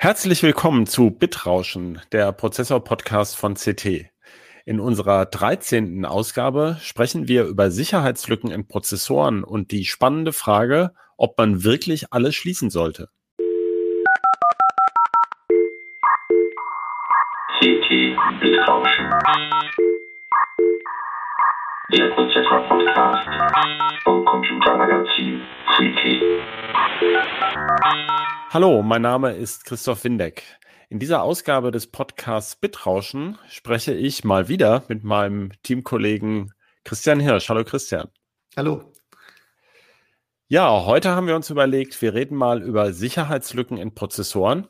Herzlich willkommen zu Bitrauschen, der Prozessor-Podcast von CT. In unserer 13. Ausgabe sprechen wir über Sicherheitslücken in Prozessoren und die spannende Frage, ob man wirklich alles schließen sollte. CT Bitrauschen. Der Prozessor-Podcast vom Computermagazin CT. Hallo, mein Name ist Christoph Windeck. In dieser Ausgabe des Podcasts Bitrauschen spreche ich mal wieder mit meinem Teamkollegen Christian Hirsch. Hallo Christian. Hallo. Ja, heute haben wir uns überlegt, wir reden mal über Sicherheitslücken in Prozessoren.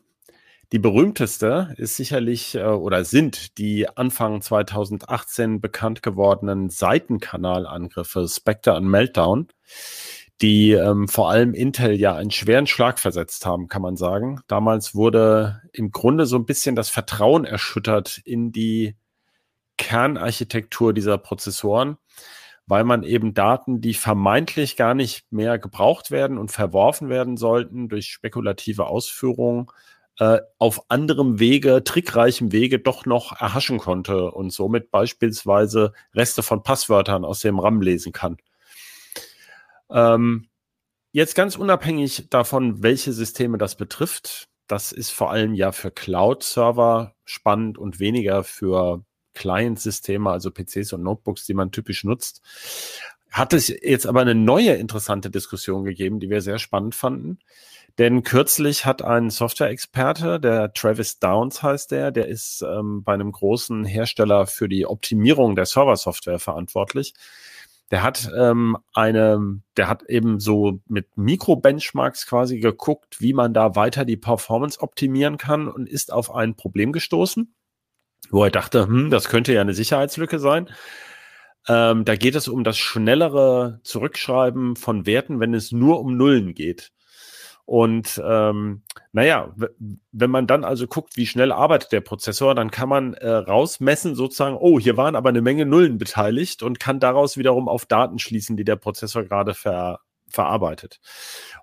Die berühmteste ist sicherlich äh, oder sind die Anfang 2018 bekannt gewordenen Seitenkanalangriffe Spectre und Meltdown die ähm, vor allem Intel ja einen schweren Schlag versetzt haben, kann man sagen. Damals wurde im Grunde so ein bisschen das Vertrauen erschüttert in die Kernarchitektur dieser Prozessoren, weil man eben Daten, die vermeintlich gar nicht mehr gebraucht werden und verworfen werden sollten durch spekulative Ausführungen, äh, auf anderem Wege, trickreichem Wege doch noch erhaschen konnte und somit beispielsweise Reste von Passwörtern aus dem RAM lesen kann. Ähm, jetzt ganz unabhängig davon, welche Systeme das betrifft, das ist vor allem ja für Cloud-Server spannend und weniger für Client-Systeme, also PCs und Notebooks, die man typisch nutzt. Hat es jetzt aber eine neue interessante Diskussion gegeben, die wir sehr spannend fanden. Denn kürzlich hat ein Software-Experte, der Travis Downs heißt der, der ist ähm, bei einem großen Hersteller für die Optimierung der Server-Software verantwortlich, der hat ähm, eine, der hat eben so mit Mikro-Benchmarks quasi geguckt, wie man da weiter die Performance optimieren kann und ist auf ein Problem gestoßen, wo er dachte, hm, das könnte ja eine Sicherheitslücke sein. Ähm, da geht es um das schnellere Zurückschreiben von Werten, wenn es nur um Nullen geht. Und ähm, naja, wenn man dann also guckt, wie schnell arbeitet der Prozessor, dann kann man äh, rausmessen sozusagen, oh, hier waren aber eine Menge Nullen beteiligt und kann daraus wiederum auf Daten schließen, die der Prozessor gerade ver verarbeitet.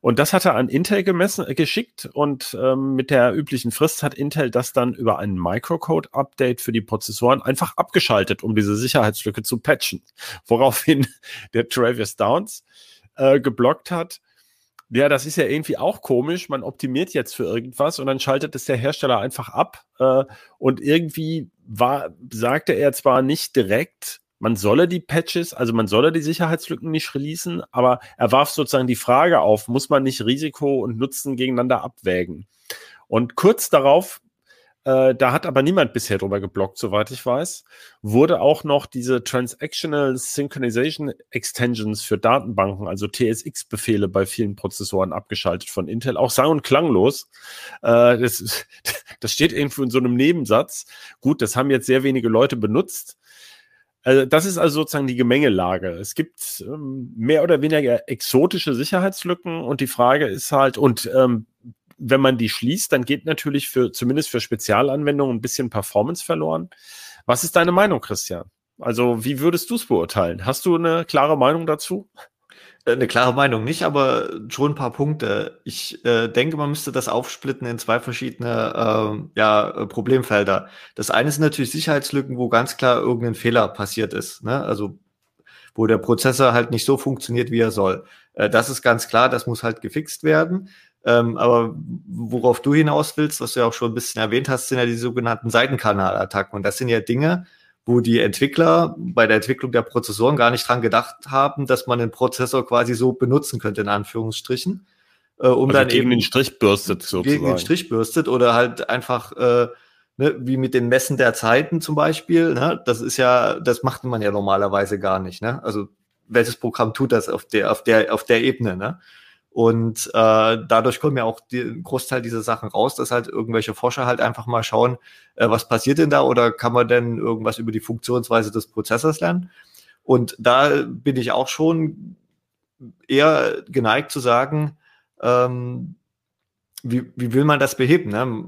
Und das hat er an Intel gemessen, äh, geschickt und ähm, mit der üblichen Frist hat Intel das dann über ein Microcode-Update für die Prozessoren einfach abgeschaltet, um diese Sicherheitslücke zu patchen. Woraufhin der Travis Downs äh, geblockt hat ja, das ist ja irgendwie auch komisch. Man optimiert jetzt für irgendwas und dann schaltet es der Hersteller einfach ab. Äh, und irgendwie war, sagte er zwar nicht direkt, man solle die Patches, also man solle die Sicherheitslücken nicht releasen, aber er warf sozusagen die Frage auf, muss man nicht Risiko und Nutzen gegeneinander abwägen? Und kurz darauf äh, da hat aber niemand bisher drüber geblockt, soweit ich weiß. Wurde auch noch diese Transactional Synchronization Extensions für Datenbanken, also TSX-Befehle bei vielen Prozessoren abgeschaltet von Intel. Auch sang- und klanglos. Äh, das, das steht irgendwo in so einem Nebensatz. Gut, das haben jetzt sehr wenige Leute benutzt. Also das ist also sozusagen die Gemengelage. Es gibt ähm, mehr oder weniger exotische Sicherheitslücken und die Frage ist halt, und ähm, wenn man die schließt, dann geht natürlich für, zumindest für Spezialanwendungen ein bisschen Performance verloren. Was ist deine Meinung, Christian? Also, wie würdest du es beurteilen? Hast du eine klare Meinung dazu? Äh, eine klare Meinung nicht, aber schon ein paar Punkte. Ich äh, denke, man müsste das aufsplitten in zwei verschiedene äh, ja, äh, Problemfelder. Das eine sind natürlich Sicherheitslücken, wo ganz klar irgendein Fehler passiert ist. Ne? Also wo der Prozessor halt nicht so funktioniert, wie er soll. Äh, das ist ganz klar, das muss halt gefixt werden. Ähm, aber worauf du hinaus willst, was du ja auch schon ein bisschen erwähnt hast, sind ja die sogenannten Seitenkanalattacken. Und das sind ja Dinge, wo die Entwickler bei der Entwicklung der Prozessoren gar nicht dran gedacht haben, dass man den Prozessor quasi so benutzen könnte, in Anführungsstrichen. Äh, um also dann gegen eben den Strich bürstet sozusagen. Gegen den Strich bürstet oder halt einfach äh, ne, wie mit den Messen der Zeiten zum Beispiel. Ne? Das ist ja, das macht man ja normalerweise gar nicht. Ne? Also welches Programm tut das auf der, auf der, auf der Ebene? Ne? Und äh, dadurch kommen ja auch die, ein Großteil dieser Sachen raus, dass halt irgendwelche Forscher halt einfach mal schauen, äh, was passiert denn da oder kann man denn irgendwas über die Funktionsweise des Prozessors lernen. Und da bin ich auch schon eher geneigt zu sagen, ähm, wie, wie will man das beheben? Ne?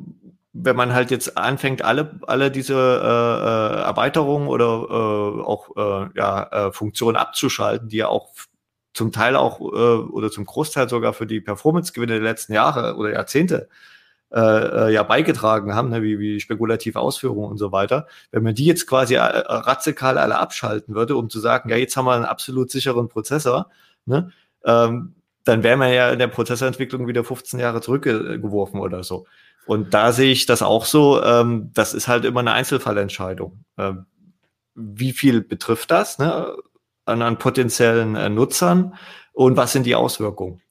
Wenn man halt jetzt anfängt, alle, alle diese äh, äh Erweiterungen oder äh, auch äh, ja, äh, Funktionen abzuschalten, die ja auch zum Teil auch äh, oder zum Großteil sogar für die Performance-Gewinne der letzten Jahre oder Jahrzehnte äh, äh, ja beigetragen haben, ne, wie, wie spekulative Ausführungen und so weiter. Wenn man die jetzt quasi äh, radikal alle abschalten würde, um zu sagen, ja, jetzt haben wir einen absolut sicheren Prozessor, ne, ähm, dann wäre man ja in der Prozessorentwicklung wieder 15 Jahre zurückgeworfen oder so. Und da sehe ich das auch so, ähm, das ist halt immer eine Einzelfallentscheidung. Ähm, wie viel betrifft das ne, an, an potenziellen äh, Nutzern und was sind die Auswirkungen?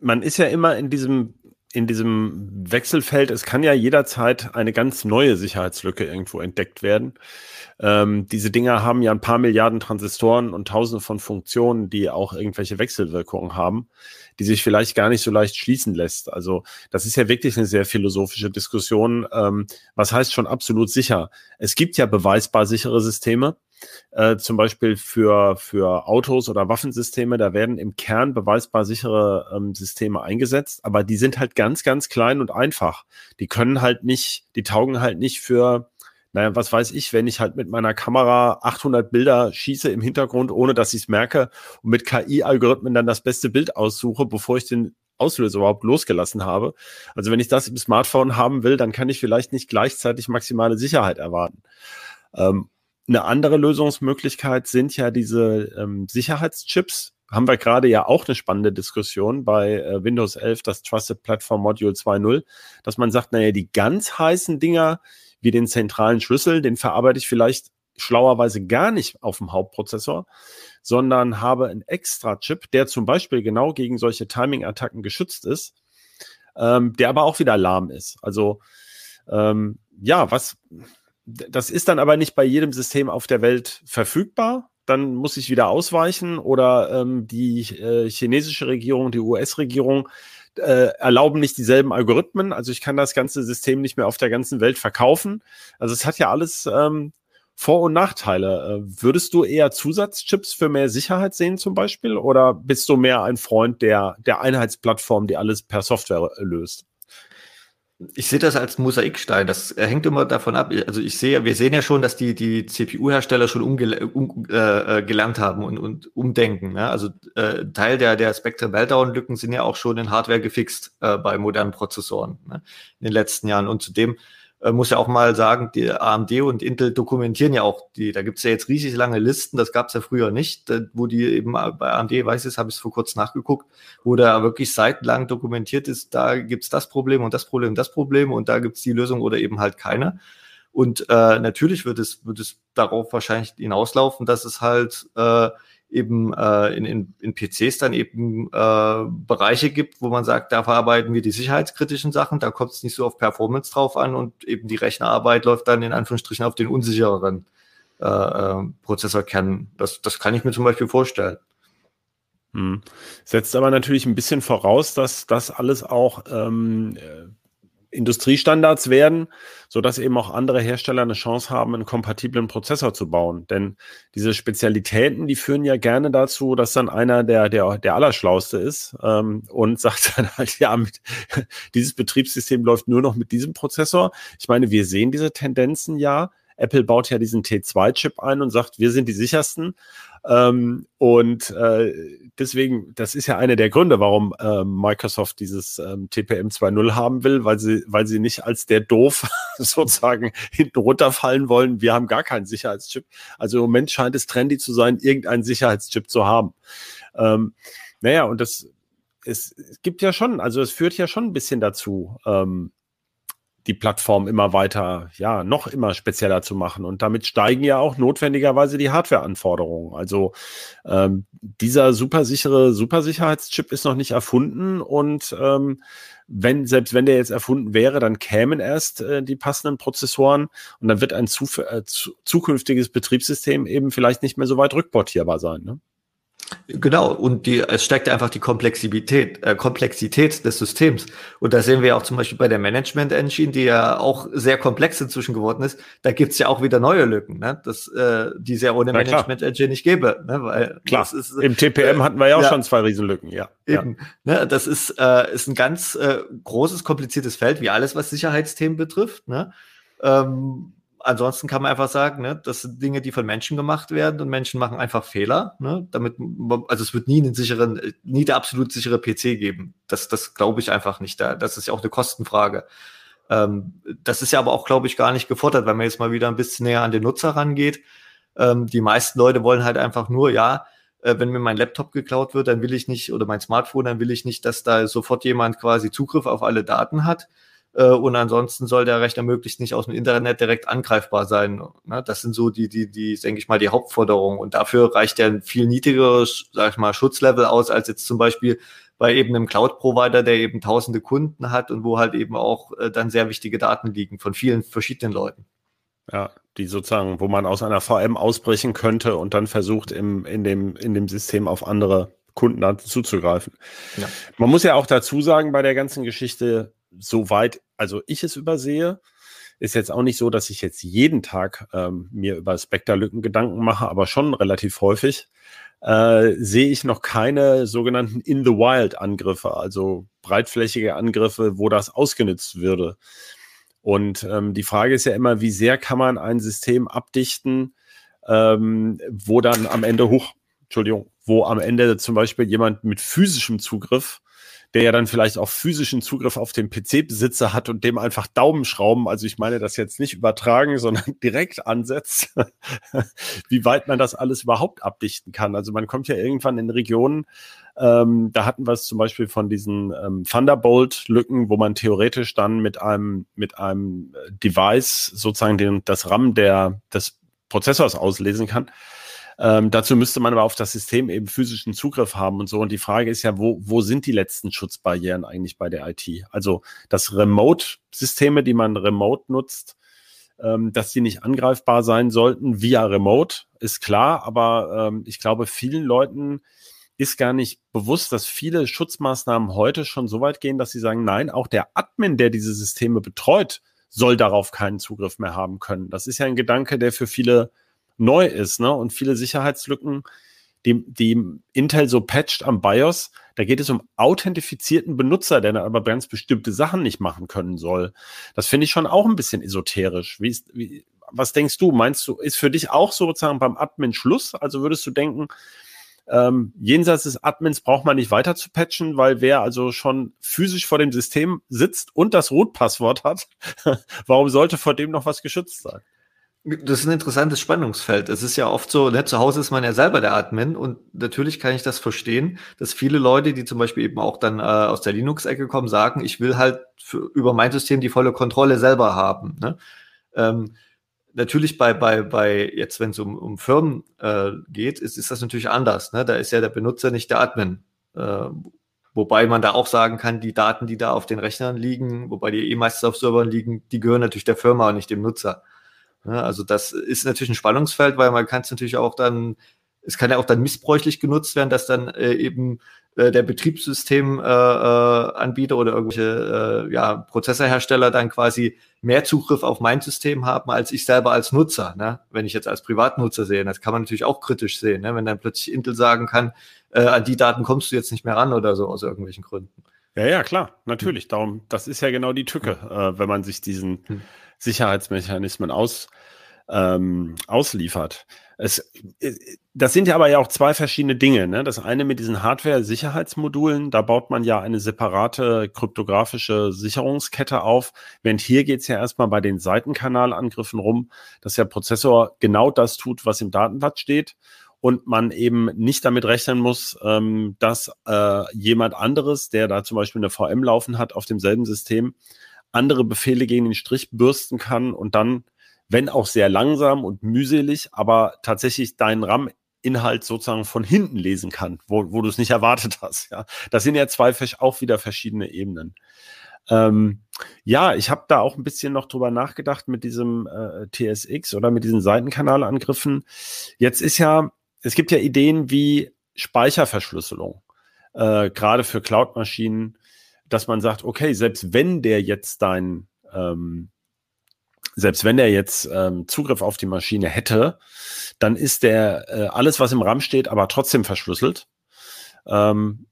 Man ist ja immer in diesem in diesem Wechselfeld, es kann ja jederzeit eine ganz neue Sicherheitslücke irgendwo entdeckt werden. Ähm, diese Dinger haben ja ein paar Milliarden Transistoren und tausende von Funktionen, die auch irgendwelche Wechselwirkungen haben, die sich vielleicht gar nicht so leicht schließen lässt. Also das ist ja wirklich eine sehr philosophische Diskussion. Ähm, was heißt schon absolut sicher? Es gibt ja beweisbar sichere Systeme äh, zum Beispiel für, für Autos oder Waffensysteme, da werden im Kern beweisbar sichere ähm, Systeme eingesetzt, aber die sind halt ganz, ganz klein und einfach. Die können halt nicht, die taugen halt nicht für, naja, was weiß ich, wenn ich halt mit meiner Kamera 800 Bilder schieße im Hintergrund, ohne dass ich es merke und mit KI-Algorithmen dann das beste Bild aussuche, bevor ich den Auslöser überhaupt losgelassen habe. Also wenn ich das im Smartphone haben will, dann kann ich vielleicht nicht gleichzeitig maximale Sicherheit erwarten. Ähm, eine andere Lösungsmöglichkeit sind ja diese ähm, Sicherheitschips. Haben wir gerade ja auch eine spannende Diskussion bei äh, Windows 11, das Trusted Platform Module 2.0, dass man sagt, naja, die ganz heißen Dinger wie den zentralen Schlüssel, den verarbeite ich vielleicht schlauerweise gar nicht auf dem Hauptprozessor, sondern habe einen extra Chip, der zum Beispiel genau gegen solche Timing-Attacken geschützt ist, ähm, der aber auch wieder lahm ist. Also ähm, ja, was das ist dann aber nicht bei jedem System auf der Welt verfügbar. Dann muss ich wieder ausweichen oder ähm, die äh, chinesische Regierung, die US-Regierung äh, erlauben nicht dieselben Algorithmen. Also ich kann das ganze System nicht mehr auf der ganzen Welt verkaufen. Also es hat ja alles ähm, Vor- und Nachteile. Äh, würdest du eher Zusatzchips für mehr Sicherheit sehen zum Beispiel oder bist du mehr ein Freund der, der Einheitsplattform, die alles per Software löst? Ich sehe das als Mosaikstein. Das hängt immer davon ab. Also ich sehe, wir sehen ja schon, dass die, die CPU-Hersteller schon umgelernt um, äh, äh haben und, und umdenken. Ne? Also äh, Teil der, der Spectrum Meltdown-Lücken sind ja auch schon in Hardware gefixt äh, bei modernen Prozessoren ne? in den letzten Jahren. Und zudem äh, muss ja auch mal sagen, die AMD und Intel dokumentieren ja auch die, da gibt's ja jetzt riesig lange Listen, das gab's ja früher nicht, wo die eben bei AMD, weiß ich, habe ich vor kurz nachgeguckt, wo da wirklich seitenlang dokumentiert ist, da gibt's das Problem und das Problem und das Problem und da gibt's die Lösung oder eben halt keine. Und äh, natürlich wird es, wird es darauf wahrscheinlich hinauslaufen, dass es halt äh, eben äh, in, in, in PCs dann eben äh, Bereiche gibt, wo man sagt, da verarbeiten wir die sicherheitskritischen Sachen, da kommt es nicht so auf Performance drauf an und eben die Rechnerarbeit läuft dann in Anführungsstrichen auf den unsichereren äh, äh, Prozessorkern. Das, das kann ich mir zum Beispiel vorstellen. Hm. Setzt aber natürlich ein bisschen voraus, dass das alles auch ähm, äh, Industriestandards werden, so dass eben auch andere Hersteller eine Chance haben, einen kompatiblen Prozessor zu bauen. Denn diese Spezialitäten, die führen ja gerne dazu, dass dann einer der der der allerschlauste ist ähm, und sagt dann halt ja, mit, dieses Betriebssystem läuft nur noch mit diesem Prozessor. Ich meine, wir sehen diese Tendenzen ja. Apple baut ja diesen T2-Chip ein und sagt, wir sind die sichersten. Ähm, und äh, deswegen, das ist ja einer der Gründe, warum äh, Microsoft dieses ähm, TPM 2.0 haben will, weil sie, weil sie nicht als der Doof sozusagen hinten runterfallen wollen. Wir haben gar keinen Sicherheitschip. Also im Moment scheint es trendy zu sein, irgendeinen Sicherheitschip zu haben. Ähm, naja, und das es, es gibt ja schon, also es führt ja schon ein bisschen dazu, ähm, die Plattform immer weiter, ja, noch immer spezieller zu machen. Und damit steigen ja auch notwendigerweise die Hardware-Anforderungen. Also ähm, dieser supersichere Supersicherheitschip ist noch nicht erfunden und ähm, wenn, selbst wenn der jetzt erfunden wäre, dann kämen erst äh, die passenden Prozessoren und dann wird ein äh, zu, zukünftiges Betriebssystem eben vielleicht nicht mehr so weit rückportierbar sein. Ne? Genau, und die, es steckt einfach die Komplexität, äh, Komplexität des Systems. Und da sehen wir auch zum Beispiel bei der Management Engine, die ja auch sehr komplex inzwischen geworden ist, da gibt's ja auch wieder neue Lücken, ne? das, äh, die es ja ohne Na, Management Engine nicht gäbe. Ne? Weil klar, das ist, im TPM äh, hatten wir ja auch ja, schon zwei Riesenlücken, ja. Eben. Ja. Ne? Das ist, äh, ist ein ganz äh, großes, kompliziertes Feld, wie alles, was Sicherheitsthemen betrifft. Ne? Ähm, ansonsten kann man einfach sagen, ne, das sind Dinge, die von Menschen gemacht werden und Menschen machen einfach Fehler. Ne, damit, also es wird nie einen sicheren, nie der absolut sichere PC geben. Das, das glaube ich einfach nicht. Da, das ist ja auch eine Kostenfrage. Ähm, das ist ja aber auch, glaube ich, gar nicht gefordert, wenn man jetzt mal wieder ein bisschen näher an den Nutzer rangeht. Ähm, die meisten Leute wollen halt einfach nur, ja, äh, wenn mir mein Laptop geklaut wird, dann will ich nicht, oder mein Smartphone, dann will ich nicht, dass da sofort jemand quasi Zugriff auf alle Daten hat. Äh, und ansonsten soll der Rechner möglichst nicht aus dem Internet direkt angreifbar sein. Ne? Das sind so die, die, die, denke ich mal, die Hauptforderungen. Und dafür reicht ja ein viel niedrigeres, sag ich mal, Schutzlevel aus, als jetzt zum Beispiel bei eben einem Cloud-Provider, der eben tausende Kunden hat und wo halt eben auch äh, dann sehr wichtige Daten liegen von vielen verschiedenen Leuten. Ja, die sozusagen, wo man aus einer VM ausbrechen könnte und dann versucht, im, in, dem, in dem System auf andere Kunden zuzugreifen. Ja. Man muss ja auch dazu sagen, bei der ganzen Geschichte, soweit, also ich es übersehe, ist jetzt auch nicht so, dass ich jetzt jeden Tag ähm, mir über Spectre-Lücken Gedanken mache, aber schon relativ häufig äh, sehe ich noch keine sogenannten In-the-Wild-Angriffe, also breitflächige Angriffe, wo das ausgenutzt würde. Und ähm, die Frage ist ja immer, wie sehr kann man ein System abdichten, ähm, wo dann am Ende hoch, Entschuldigung, wo am Ende zum Beispiel jemand mit physischem Zugriff der ja dann vielleicht auch physischen Zugriff auf den PC-Besitzer hat und dem einfach Daumenschrauben, also ich meine das jetzt nicht übertragen, sondern direkt ansetzt, wie weit man das alles überhaupt abdichten kann. Also man kommt ja irgendwann in Regionen, ähm, da hatten wir es zum Beispiel von diesen ähm, Thunderbolt-Lücken, wo man theoretisch dann mit einem, mit einem Device sozusagen den, das RAM der, des Prozessors auslesen kann. Ähm, dazu müsste man aber auf das System eben physischen Zugriff haben und so. Und die Frage ist ja, wo, wo sind die letzten Schutzbarrieren eigentlich bei der IT? Also, dass Remote-Systeme, die man remote nutzt, ähm, dass die nicht angreifbar sein sollten via Remote, ist klar. Aber ähm, ich glaube, vielen Leuten ist gar nicht bewusst, dass viele Schutzmaßnahmen heute schon so weit gehen, dass sie sagen, nein, auch der Admin, der diese Systeme betreut, soll darauf keinen Zugriff mehr haben können. Das ist ja ein Gedanke, der für viele neu ist, ne? Und viele Sicherheitslücken, die, die Intel so patcht am BIOS, da geht es um authentifizierten Benutzer, der aber ganz bestimmte Sachen nicht machen können soll. Das finde ich schon auch ein bisschen esoterisch. Wie ist, wie, was denkst du? Meinst du, ist für dich auch sozusagen beim Admin Schluss? Also würdest du denken, ähm, jenseits des Admins braucht man nicht weiter zu patchen, weil wer also schon physisch vor dem System sitzt und das Root-Passwort hat, warum sollte vor dem noch was geschützt sein? Das ist ein interessantes Spannungsfeld. Es ist ja oft so, ne, zu Hause ist man ja selber der Admin und natürlich kann ich das verstehen, dass viele Leute, die zum Beispiel eben auch dann äh, aus der Linux-Ecke kommen, sagen, ich will halt für, über mein System die volle Kontrolle selber haben. Ne? Ähm, natürlich bei, bei, bei jetzt, wenn es um, um Firmen äh, geht, ist, ist das natürlich anders. Ne? Da ist ja der Benutzer nicht der Admin. Äh, wobei man da auch sagen kann, die Daten, die da auf den Rechnern liegen, wobei die eh meistens auf Servern liegen, die gehören natürlich der Firma und nicht dem Nutzer. Ja, also das ist natürlich ein Spannungsfeld, weil man kann es natürlich auch dann, es kann ja auch dann missbräuchlich genutzt werden, dass dann äh, eben äh, der Betriebssystemanbieter äh, oder irgendwelche äh, ja, Prozessorhersteller dann quasi mehr Zugriff auf mein System haben als ich selber als Nutzer. Ne? Wenn ich jetzt als Privatnutzer sehe, das kann man natürlich auch kritisch sehen, ne? wenn dann plötzlich Intel sagen kann, äh, an die Daten kommst du jetzt nicht mehr ran oder so aus irgendwelchen Gründen. Ja, ja, klar, natürlich. Darum, das ist ja genau die Tücke, äh, wenn man sich diesen hm. Sicherheitsmechanismen aus, ähm, ausliefert. Es, äh, das sind ja aber ja auch zwei verschiedene Dinge. Ne? Das eine mit diesen Hardware-Sicherheitsmodulen, da baut man ja eine separate kryptografische Sicherungskette auf. Während hier geht's ja erstmal bei den Seitenkanalangriffen rum, dass der Prozessor genau das tut, was im Datenblatt steht und man eben nicht damit rechnen muss, ähm, dass äh, jemand anderes, der da zum Beispiel eine VM laufen hat, auf demselben System andere Befehle gegen den Strich bürsten kann und dann, wenn auch sehr langsam und mühselig, aber tatsächlich deinen RAM-Inhalt sozusagen von hinten lesen kann, wo, wo du es nicht erwartet hast. Ja, das sind ja zwei auch wieder verschiedene Ebenen. Ähm, ja, ich habe da auch ein bisschen noch drüber nachgedacht mit diesem äh, TSX oder mit diesen Seitenkanalangriffen. Jetzt ist ja, es gibt ja Ideen wie Speicherverschlüsselung, äh, gerade für Cloud-Maschinen dass man sagt, okay, selbst wenn der jetzt dein, ähm, selbst wenn der jetzt ähm, Zugriff auf die Maschine hätte, dann ist der äh, alles, was im RAM steht, aber trotzdem verschlüsselt. Ähm,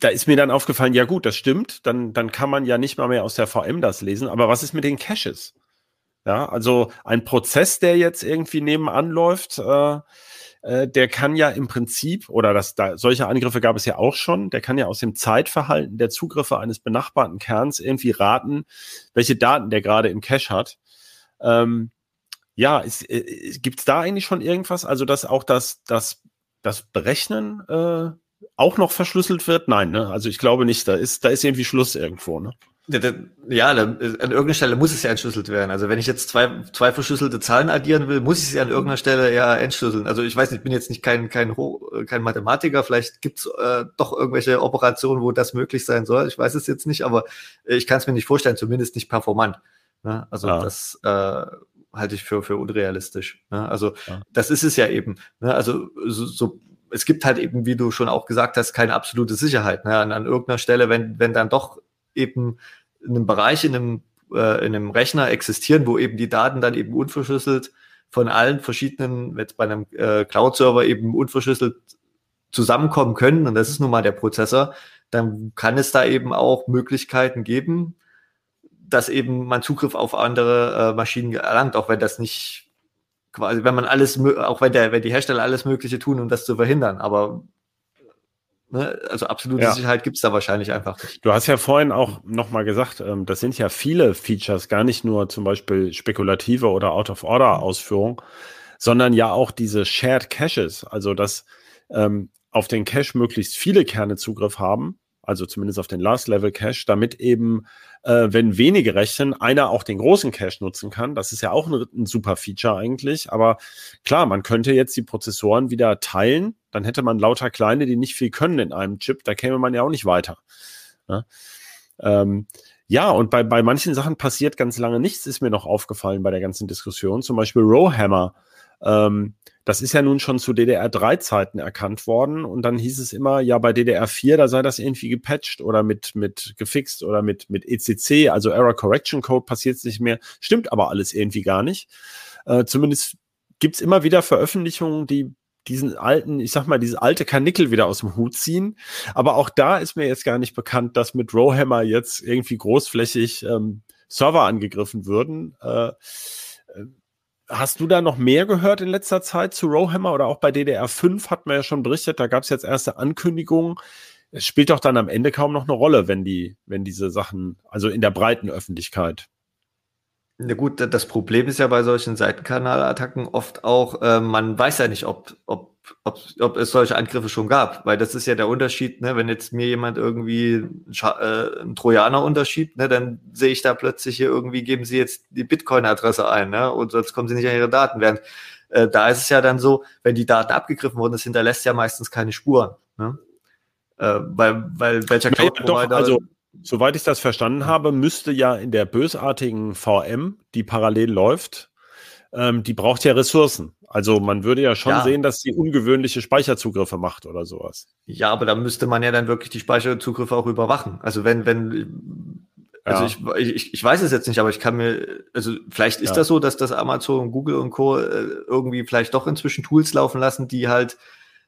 da ist mir dann aufgefallen, ja gut, das stimmt, dann, dann kann man ja nicht mal mehr aus der VM das lesen, aber was ist mit den Caches? Ja, also ein Prozess, der jetzt irgendwie nebenan läuft, äh, äh, der kann ja im Prinzip, oder das, da, solche Angriffe gab es ja auch schon, der kann ja aus dem Zeitverhalten der Zugriffe eines benachbarten Kerns irgendwie raten, welche Daten der gerade im Cache hat. Ähm, ja, äh, gibt es da eigentlich schon irgendwas? Also, dass auch das, das, das Berechnen äh, auch noch verschlüsselt wird? Nein, ne? Also ich glaube nicht. Da ist, da ist irgendwie Schluss irgendwo, ne? Ja, an irgendeiner Stelle muss es ja entschlüsselt werden. Also wenn ich jetzt zwei, zwei verschlüsselte Zahlen addieren will, muss ich sie an irgendeiner Stelle ja entschlüsseln. Also ich weiß nicht, ich bin jetzt nicht kein, kein, kein Mathematiker, vielleicht gibt's äh, doch irgendwelche Operationen, wo das möglich sein soll. Ich weiß es jetzt nicht, aber ich kann es mir nicht vorstellen, zumindest nicht performant. Ne? Also ja. das äh, halte ich für, für unrealistisch. Ne? Also ja. das ist es ja eben. Ne? Also so, so es gibt halt eben, wie du schon auch gesagt hast, keine absolute Sicherheit. Ne? An, an irgendeiner Stelle, wenn, wenn dann doch eben in einem Bereich, in einem, äh, in einem Rechner existieren, wo eben die Daten dann eben unverschlüsselt von allen verschiedenen, jetzt bei einem äh, Cloud-Server eben unverschlüsselt zusammenkommen können, und das ist nun mal der Prozessor, dann kann es da eben auch Möglichkeiten geben, dass eben man Zugriff auf andere äh, Maschinen erlangt, auch wenn das nicht quasi, wenn man alles, auch wenn der, wenn die Hersteller alles Mögliche tun, um das zu verhindern. Aber Ne? Also absolute ja. Sicherheit gibt's da wahrscheinlich einfach nicht. Du hast ja vorhin auch nochmal gesagt, ähm, das sind ja viele Features, gar nicht nur zum Beispiel spekulative oder Out-of-Order-Ausführung, sondern ja auch diese Shared Caches, also dass ähm, auf den Cache möglichst viele Kerne Zugriff haben also zumindest auf den Last-Level-Cache, damit eben, äh, wenn wenige rechnen, einer auch den großen Cache nutzen kann. Das ist ja auch ein, ein, super Feature eigentlich. Aber klar, man könnte jetzt die Prozessoren wieder teilen, dann hätte man lauter kleine, die nicht viel können in einem Chip, da käme man ja auch nicht weiter. Ja, ne? ähm, ja und bei, bei manchen Sachen passiert ganz lange nichts, ist mir noch aufgefallen bei der ganzen Diskussion. Zum Beispiel Rowhammer. Ähm, das ist ja nun schon zu DDR3-Zeiten erkannt worden und dann hieß es immer, ja, bei DDR4, da sei das irgendwie gepatcht oder mit, mit gefixt oder mit, mit ECC, also Error Correction Code passiert es nicht mehr. Stimmt aber alles irgendwie gar nicht. Äh, zumindest gibt's immer wieder Veröffentlichungen, die diesen alten, ich sag mal, diese alte Karnickel wieder aus dem Hut ziehen. Aber auch da ist mir jetzt gar nicht bekannt, dass mit Rowhammer jetzt irgendwie großflächig ähm, Server angegriffen würden. Äh, Hast du da noch mehr gehört in letzter Zeit zu Rowhammer oder auch bei DDR5 hat man ja schon berichtet, da gab es jetzt erste Ankündigungen. Es spielt doch dann am Ende kaum noch eine Rolle, wenn die, wenn diese Sachen, also in der breiten Öffentlichkeit. Na gut, das Problem ist ja bei solchen Seitenkanalattacken oft auch, äh, man weiß ja nicht, ob, ob ob, ob es solche Angriffe schon gab, weil das ist ja der Unterschied, ne? wenn jetzt mir jemand irgendwie äh, einen Trojaner unterschiebt, ne, dann sehe ich da plötzlich hier irgendwie, geben sie jetzt die Bitcoin-Adresse ein, ne? und sonst kommen sie nicht an ihre Daten. Während äh, da ist es ja dann so, wenn die Daten abgegriffen wurden, das hinterlässt ja meistens keine Spuren. Ne? Äh, weil, weil welcher Cloud-Provider... Ja, Soweit ich das verstanden habe, müsste ja in der bösartigen VM, die parallel läuft, ähm, die braucht ja Ressourcen. Also man würde ja schon ja. sehen, dass sie ungewöhnliche Speicherzugriffe macht oder sowas. Ja, aber da müsste man ja dann wirklich die Speicherzugriffe auch überwachen. Also wenn, wenn, also ja. ich, ich, ich weiß es jetzt nicht, aber ich kann mir, also vielleicht ist ja. das so, dass das Amazon, Google und Co. Äh, irgendwie vielleicht doch inzwischen Tools laufen lassen, die halt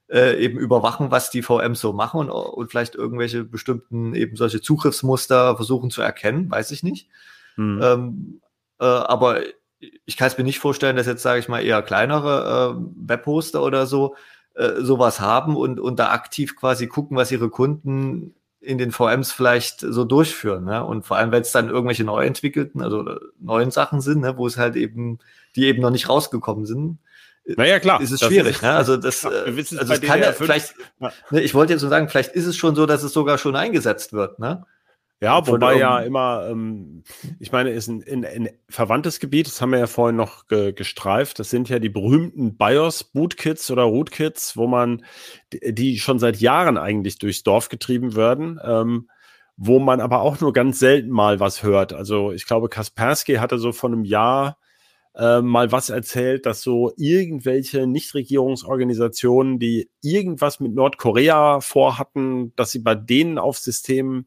äh, eben überwachen, was die VMs so machen und, und vielleicht irgendwelche bestimmten eben solche Zugriffsmuster versuchen zu erkennen, weiß ich nicht. Hm. Ähm, äh, aber ich kann es mir nicht vorstellen, dass jetzt, sage ich mal, eher kleinere äh, Webhoster oder so äh, sowas haben und, und da aktiv quasi gucken, was ihre Kunden in den VMs vielleicht so durchführen. Ne? Und vor allem, wenn es dann irgendwelche neu entwickelten, also äh, neuen Sachen sind, ne, wo es halt eben, die eben noch nicht rausgekommen sind, naja, klar. Ist es schwierig, ist, ne? Also das, ja, äh, also es kann ja vielleicht. Ne, ich wollte jetzt so sagen, vielleicht ist es schon so, dass es sogar schon eingesetzt wird, ne? Ja, wobei ja immer, ähm, ich meine, ist ein, ein, ein, verwandtes Gebiet, das haben wir ja vorhin noch ge, gestreift. Das sind ja die berühmten BIOS-Bootkits oder Rootkits, wo man, die schon seit Jahren eigentlich durchs Dorf getrieben werden, ähm, wo man aber auch nur ganz selten mal was hört. Also ich glaube, Kaspersky hatte so von einem Jahr äh, mal was erzählt, dass so irgendwelche Nichtregierungsorganisationen, die irgendwas mit Nordkorea vorhatten, dass sie bei denen auf Systemen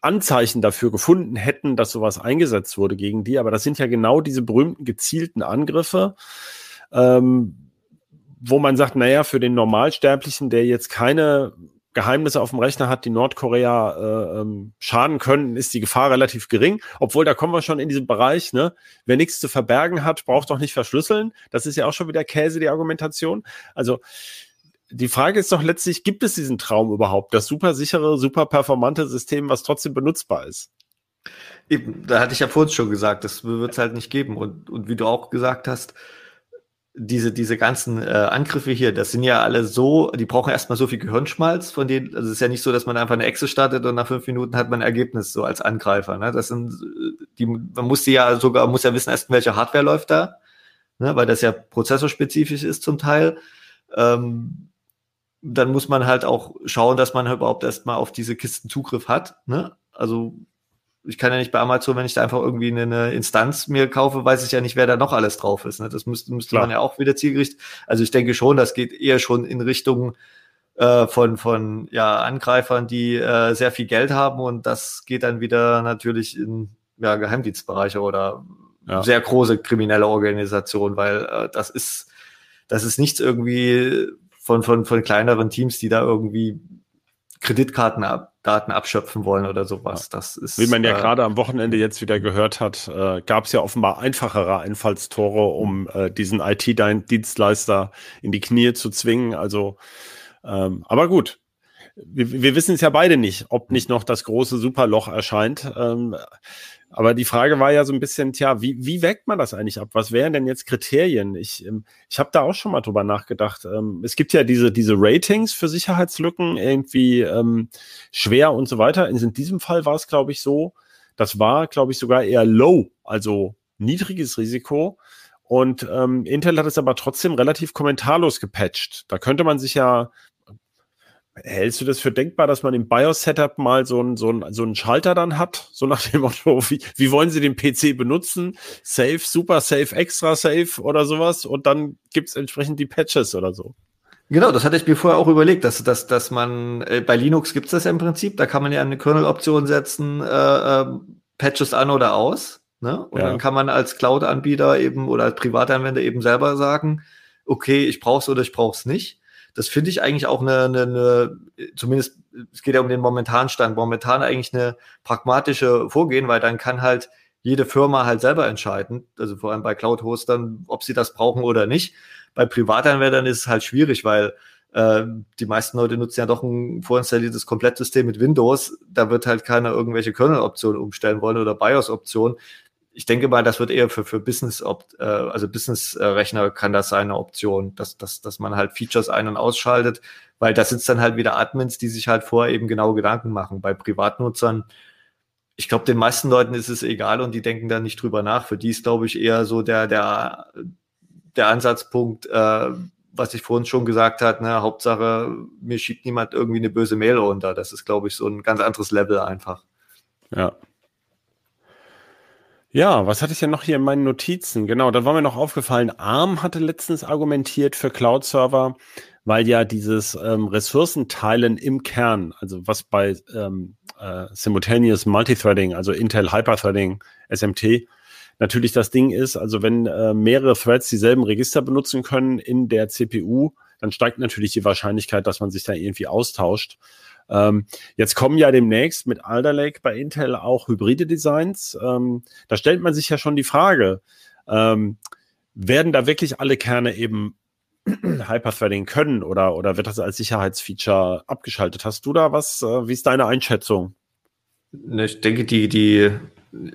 Anzeichen dafür gefunden hätten, dass sowas eingesetzt wurde gegen die. Aber das sind ja genau diese berühmten gezielten Angriffe, ähm, wo man sagt, naja, für den Normalsterblichen, der jetzt keine Geheimnisse auf dem Rechner hat, die Nordkorea äh, ähm, schaden können, ist die Gefahr relativ gering. Obwohl, da kommen wir schon in diesen Bereich, ne? Wer nichts zu verbergen hat, braucht doch nicht verschlüsseln. Das ist ja auch schon wieder Käse, die Argumentation. Also die Frage ist doch letztlich, gibt es diesen Traum überhaupt? Das super sichere, super performante System, was trotzdem benutzbar ist? Eben, da hatte ich ja vorhin schon gesagt, das wird es halt nicht geben. Und, und wie du auch gesagt hast, diese, diese ganzen äh, Angriffe hier, das sind ja alle so, die brauchen erstmal so viel Gehirnschmalz von denen, also es ist ja nicht so, dass man einfach eine Exe startet und nach fünf Minuten hat man ein Ergebnis so als Angreifer. Ne? Das sind, die, man muss die ja sogar, muss ja wissen erst, welche Hardware läuft da, ne? weil das ja prozessorspezifisch ist zum Teil. Ähm, dann muss man halt auch schauen, dass man überhaupt erstmal auf diese Kisten Zugriff hat. Ne? Also ich kann ja nicht bei Amazon, wenn ich da einfach irgendwie eine Instanz mir kaufe, weiß ich ja nicht, wer da noch alles drauf ist. Ne? Das müsste, müsste man ja auch wieder zielgerichtet. Also ich denke schon, das geht eher schon in Richtung äh, von, von ja, Angreifern, die äh, sehr viel Geld haben und das geht dann wieder natürlich in ja, Geheimdienstbereiche oder ja. sehr große kriminelle Organisationen, weil äh, das ist, das ist nichts irgendwie von, von, von kleineren Teams, die da irgendwie Kreditkartendaten abschöpfen wollen oder sowas. Ja. Das ist, Wie man ja äh, gerade am Wochenende jetzt wieder gehört hat, äh, gab es ja offenbar einfachere Einfallstore, um äh, diesen IT-Dienstleister in die Knie zu zwingen. Also, ähm, aber gut. Wir, wir wissen es ja beide nicht, ob nicht noch das große Superloch erscheint. Ähm, aber die Frage war ja so ein bisschen, tja, wie, wie wägt man das eigentlich ab? Was wären denn jetzt Kriterien? Ich, ähm, ich habe da auch schon mal drüber nachgedacht. Ähm, es gibt ja diese, diese Ratings für Sicherheitslücken, irgendwie ähm, schwer und so weiter. In diesem Fall war es, glaube ich, so, das war, glaube ich, sogar eher low, also niedriges Risiko. Und ähm, Intel hat es aber trotzdem relativ kommentarlos gepatcht. Da könnte man sich ja Hältst du das für denkbar, dass man im BIOS-Setup mal so einen so so einen Schalter dann hat? So nach dem Motto, wie, wie wollen Sie den PC benutzen? Safe, super safe, extra safe oder sowas? Und dann gibt's entsprechend die Patches oder so. Genau, das hatte ich mir vorher auch überlegt, dass, dass, dass man, äh, bei Linux gibt's das ja im Prinzip, da kann man ja eine Kernel-Option setzen, äh, äh, Patches an oder aus. Ne? Und ja. dann kann man als Cloud-Anbieter eben oder als Privatanwender eben selber sagen, okay, ich brauch's oder ich brauch's nicht. Das finde ich eigentlich auch eine, eine, eine, zumindest, es geht ja um den momentanen Stand, momentan eigentlich eine pragmatische Vorgehen, weil dann kann halt jede Firma halt selber entscheiden, also vor allem bei Cloud-Hostern, ob sie das brauchen oder nicht. Bei Privatanwendern ist es halt schwierig, weil äh, die meisten Leute nutzen ja doch ein vorinstalliertes Komplettsystem mit Windows. Da wird halt keiner irgendwelche Kernel-Optionen umstellen wollen oder BIOS-Optionen ich denke mal, das wird eher für, für Business, äh, also Business-Rechner kann das sein, eine Option, dass, dass, dass man halt Features ein- und ausschaltet, weil da sitzt dann halt wieder Admins, die sich halt vorher eben genau Gedanken machen. Bei Privatnutzern, ich glaube, den meisten Leuten ist es egal und die denken da nicht drüber nach. Für die ist, glaube ich, eher so der, der, der Ansatzpunkt, äh, was ich vorhin schon gesagt hat, ne, Hauptsache, mir schiebt niemand irgendwie eine böse Mail runter. Das ist, glaube ich, so ein ganz anderes Level einfach. Ja, ja, was hatte ich denn noch hier in meinen Notizen? Genau, da war mir noch aufgefallen, ARM hatte letztens argumentiert für Cloud-Server, weil ja dieses ähm, Ressourcenteilen im Kern, also was bei ähm, äh, Simultaneous Multithreading, also Intel Hyperthreading, SMT, natürlich das Ding ist, also wenn äh, mehrere Threads dieselben Register benutzen können in der CPU, dann steigt natürlich die Wahrscheinlichkeit, dass man sich da irgendwie austauscht. Ähm, jetzt kommen ja demnächst mit Alder Lake bei Intel auch hybride Designs. Ähm, da stellt man sich ja schon die Frage, ähm, werden da wirklich alle Kerne eben Hyperthreading können oder, oder wird das als Sicherheitsfeature abgeschaltet? Hast du da was? Äh, wie ist deine Einschätzung? Ne, ich denke, die, die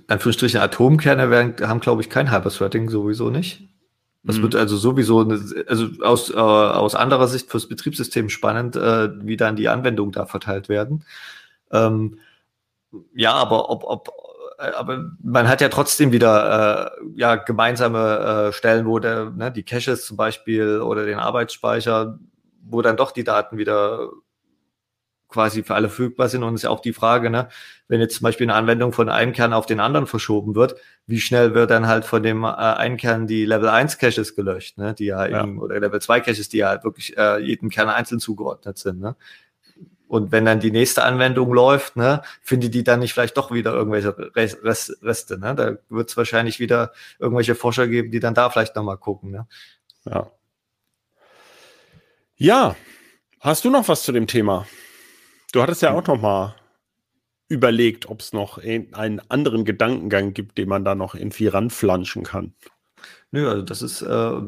Anführungsstrichen Atomkerne werden, haben, glaube ich, kein Hyperthreading sowieso nicht. Das mhm. wird also sowieso, eine, also aus, äh, aus anderer Sicht fürs Betriebssystem spannend, äh, wie dann die Anwendungen da verteilt werden. Ähm, ja, aber ob, ob, äh, aber man hat ja trotzdem wieder äh, ja gemeinsame äh, Stellen, wo der, ne, die Caches zum Beispiel oder den Arbeitsspeicher, wo dann doch die Daten wieder quasi für alle verfügbar sind. Und es ist ja auch die Frage, ne, wenn jetzt zum Beispiel eine Anwendung von einem Kern auf den anderen verschoben wird, wie schnell wird dann halt von dem äh, einen Kern die Level 1 Caches gelöscht, ne, die ja, ja. Eben, oder Level 2 Caches, die ja halt wirklich äh, jedem Kern einzeln zugeordnet sind. Ne? Und wenn dann die nächste Anwendung läuft, ne, findet die dann nicht vielleicht doch wieder irgendwelche Reste. Ne? Da wird es wahrscheinlich wieder irgendwelche Forscher geben, die dann da vielleicht nochmal gucken. Ne? Ja. Ja. Hast du noch was zu dem Thema? Du hattest ja auch noch mal überlegt, ob es noch einen anderen Gedankengang gibt, den man da noch irgendwie ranflanschen kann. Nö, also das ist äh,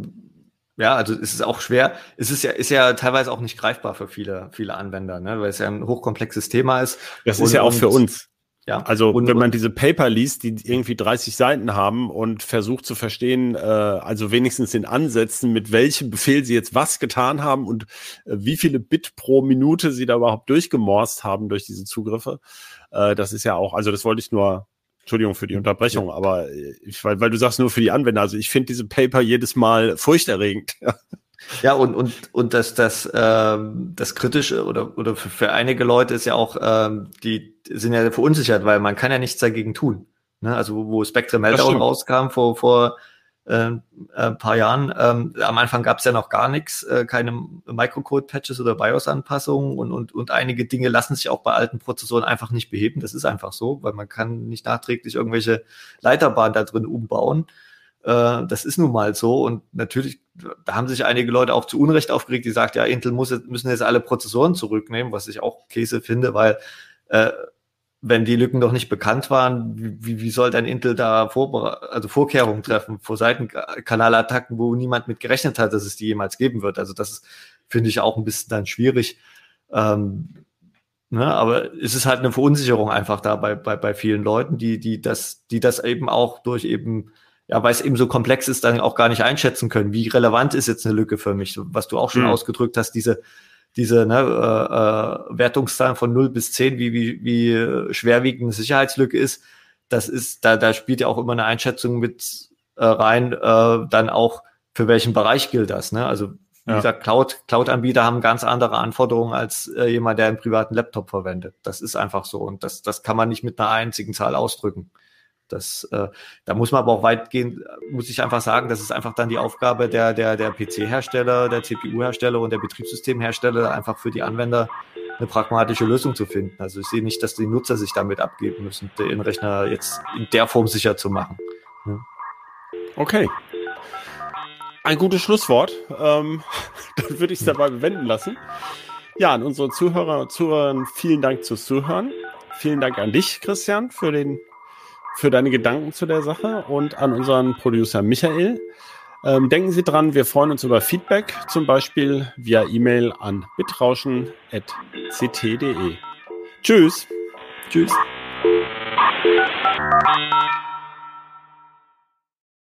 ja, also es ist auch schwer. Es ist ja, ist ja teilweise auch nicht greifbar für viele, viele Anwender, ne? weil es ja ein hochkomplexes Thema ist. Das ist ja auch für uns. Ja. Also und, wenn man diese Paper liest, die irgendwie 30 Seiten haben und versucht zu verstehen, äh, also wenigstens in Ansätzen, mit welchem Befehl sie jetzt was getan haben und äh, wie viele Bit pro Minute sie da überhaupt durchgemorst haben durch diese Zugriffe, äh, das ist ja auch, also das wollte ich nur Entschuldigung für die Unterbrechung, aber ich, weil, weil du sagst nur für die Anwender. Also ich finde diese Paper jedes Mal furchterregend. Ja, und, und, und das, das, ähm, das Kritische oder, oder für, für einige Leute ist ja auch, ähm, die sind ja verunsichert, weil man kann ja nichts dagegen tun. Ne? Also wo Spectrum Meltdown rauskam vor, vor äh, ein paar Jahren, ähm, am Anfang gab es ja noch gar nichts, äh, keine Microcode-Patches oder BIOS-Anpassungen und, und, und einige Dinge lassen sich auch bei alten Prozessoren einfach nicht beheben. Das ist einfach so, weil man kann nicht nachträglich irgendwelche Leiterbahnen da drin umbauen. Äh, das ist nun mal so. Und natürlich, da haben sich einige Leute auch zu Unrecht aufgeregt, die sagt, ja, Intel muss jetzt, müssen jetzt alle Prozessoren zurücknehmen, was ich auch Käse finde, weil äh, wenn die Lücken noch nicht bekannt waren, wie, wie soll dein Intel da Vorbere also Vorkehrungen treffen vor Seitenkanalattacken, wo niemand mit gerechnet hat, dass es die jemals geben wird? Also das finde ich auch ein bisschen dann schwierig. Ähm, ne, aber es ist halt eine Verunsicherung einfach da bei, bei, bei vielen Leuten, die, die das, die das eben auch durch eben ja, weil es eben so komplex ist, dann auch gar nicht einschätzen können. Wie relevant ist jetzt eine Lücke für mich? Was du auch schon mhm. ausgedrückt hast, diese, diese ne, äh, äh, Wertungszahlen von 0 bis 10, wie, wie, wie schwerwiegend eine Sicherheitslücke ist, das ist, da, da spielt ja auch immer eine Einschätzung mit äh, rein, äh, dann auch für welchen Bereich gilt das. Ne? Also wie ja. gesagt, Cloud, Cloud-Anbieter haben ganz andere Anforderungen als äh, jemand, der einen privaten Laptop verwendet. Das ist einfach so und das, das kann man nicht mit einer einzigen Zahl ausdrücken. Das, äh, da muss man aber auch weitgehend, muss ich einfach sagen, das ist einfach dann die Aufgabe der, der, der PC-Hersteller, der CPU-Hersteller und der Betriebssystemhersteller, einfach für die Anwender eine pragmatische Lösung zu finden. Also ich sehe nicht, dass die Nutzer sich damit abgeben müssen, den Rechner jetzt in der Form sicher zu machen. Ja. Okay. Ein gutes Schlusswort. Ähm, dann würde ich es dabei bewenden lassen. Ja, an unsere Zuhörer und Zuhörer vielen Dank fürs Zuhören. Vielen Dank an dich, Christian, für den für deine Gedanken zu der Sache und an unseren Producer Michael. Ähm, denken Sie dran, wir freuen uns über Feedback, zum Beispiel via E-Mail an bitrauschen.ct.de. Tschüss. Tschüss.